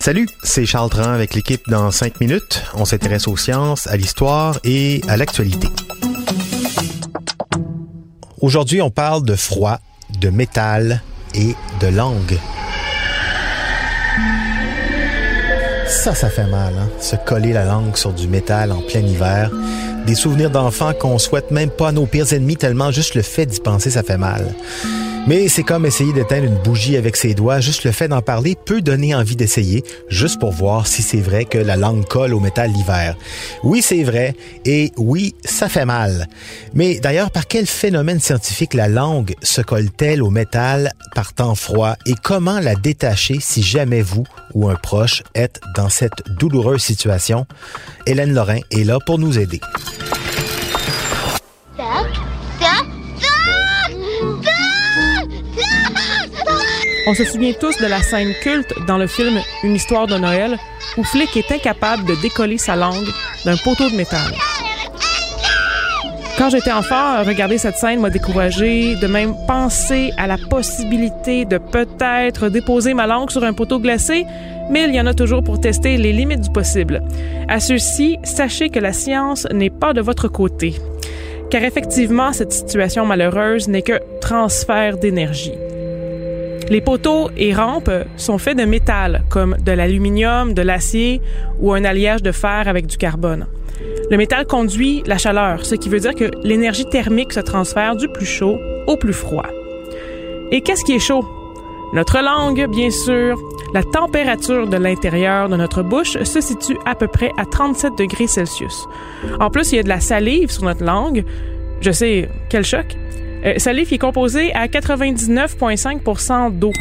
Salut, c'est Charles Tran avec l'équipe dans 5 minutes. On s'intéresse aux sciences, à l'histoire et à l'actualité. Aujourd'hui, on parle de froid, de métal et de langue. Ça, ça fait mal, hein? se coller la langue sur du métal en plein hiver. Des souvenirs d'enfants qu'on souhaite même pas à nos pires ennemis tellement juste le fait d'y penser, ça fait mal. Mais c'est comme essayer d'éteindre une bougie avec ses doigts. Juste le fait d'en parler peut donner envie d'essayer, juste pour voir si c'est vrai que la langue colle au métal l'hiver. Oui, c'est vrai. Et oui, ça fait mal. Mais d'ailleurs, par quel phénomène scientifique la langue se colle-t-elle au métal par temps froid? Et comment la détacher si jamais vous ou un proche êtes dans cette douloureuse situation? Hélène Lorrain est là pour nous aider. On se souvient tous de la scène culte dans le film Une histoire de Noël où Flick est incapable de décoller sa langue d'un poteau de métal. Quand j'étais enfant, regarder cette scène m'a découragé de même penser à la possibilité de peut-être déposer ma langue sur un poteau glacé, mais il y en a toujours pour tester les limites du possible. À ceux-ci, sachez que la science n'est pas de votre côté. Car effectivement, cette situation malheureuse n'est que transfert d'énergie. Les poteaux et rampes sont faits de métal, comme de l'aluminium, de l'acier ou un alliage de fer avec du carbone. Le métal conduit la chaleur, ce qui veut dire que l'énergie thermique se transfère du plus chaud au plus froid. Et qu'est-ce qui est chaud? Notre langue, bien sûr. La température de l'intérieur de notre bouche se situe à peu près à 37 degrés Celsius. En plus, il y a de la salive sur notre langue. Je sais, quel choc. Euh, salive est composé à 99,5% d'eau.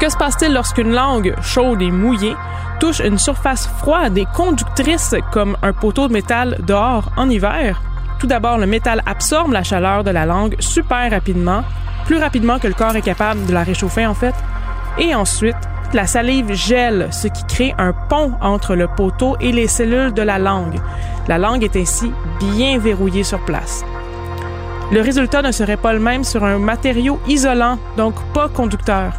Que se passe-t-il lorsqu'une langue chaude et mouillée touche une surface froide et conductrice comme un poteau de métal dehors en hiver? Tout d'abord, le métal absorbe la chaleur de la langue super rapidement, plus rapidement que le corps est capable de la réchauffer en fait. Et ensuite, la salive gèle, ce qui crée un pont entre le poteau et les cellules de la langue. La langue est ainsi bien verrouillée sur place. Le résultat ne serait pas le même sur un matériau isolant, donc pas conducteur.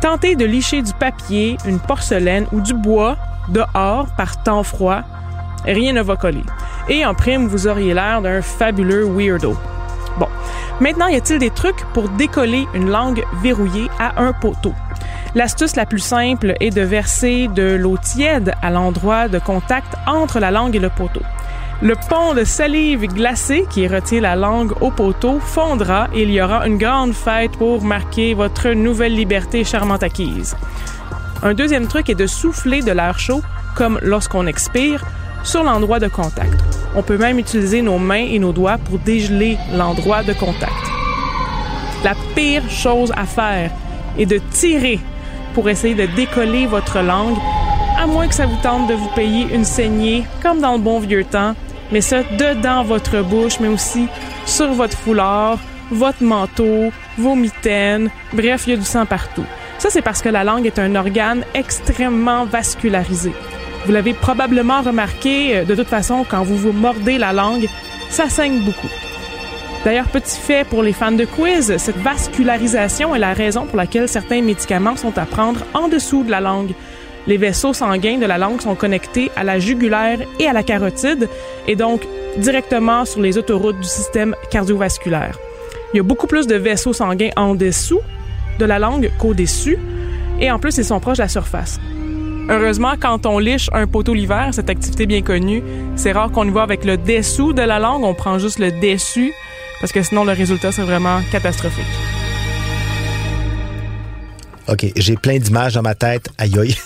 Tentez de licher du papier, une porcelaine ou du bois dehors par temps froid, rien ne va coller. Et en prime, vous auriez l'air d'un fabuleux weirdo. Bon, maintenant, y a-t-il des trucs pour décoller une langue verrouillée à un poteau? L'astuce la plus simple est de verser de l'eau tiède à l'endroit de contact entre la langue et le poteau. Le pont de salive glacée qui retient la langue au poteau fondra et il y aura une grande fête pour marquer votre nouvelle liberté charmante acquise. Un deuxième truc est de souffler de l'air chaud, comme lorsqu'on expire, sur l'endroit de contact. On peut même utiliser nos mains et nos doigts pour dégeler l'endroit de contact. La pire chose à faire est de tirer pour essayer de décoller votre langue, à moins que ça vous tente de vous payer une saignée, comme dans le bon vieux temps, mais ça dedans votre bouche, mais aussi sur votre foulard, votre manteau, vos mitaines, bref, il y a du sang partout. Ça, c'est parce que la langue est un organe extrêmement vascularisé. Vous l'avez probablement remarqué, euh, de toute façon, quand vous vous mordez la langue, ça saigne beaucoup. D'ailleurs, petit fait pour les fans de quiz, cette vascularisation est la raison pour laquelle certains médicaments sont à prendre en dessous de la langue. Les vaisseaux sanguins de la langue sont connectés à la jugulaire et à la carotide, et donc directement sur les autoroutes du système cardiovasculaire. Il y a beaucoup plus de vaisseaux sanguins en dessous de la langue qu'au-dessus, et en plus, ils sont proches de la surface. Heureusement, quand on liche un poteau l'hiver, cette activité bien connue, c'est rare qu'on y va avec le dessous de la langue, on prend juste le dessus parce que sinon le résultat c'est vraiment catastrophique. OK, j'ai plein d'images dans ma tête. Aïe aïe.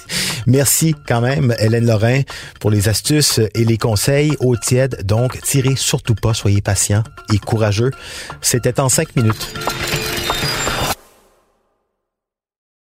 Merci quand même, Hélène Lorrain, pour les astuces et les conseils au tiède. Donc, tirez surtout pas, soyez patient et courageux. C'était en cinq minutes.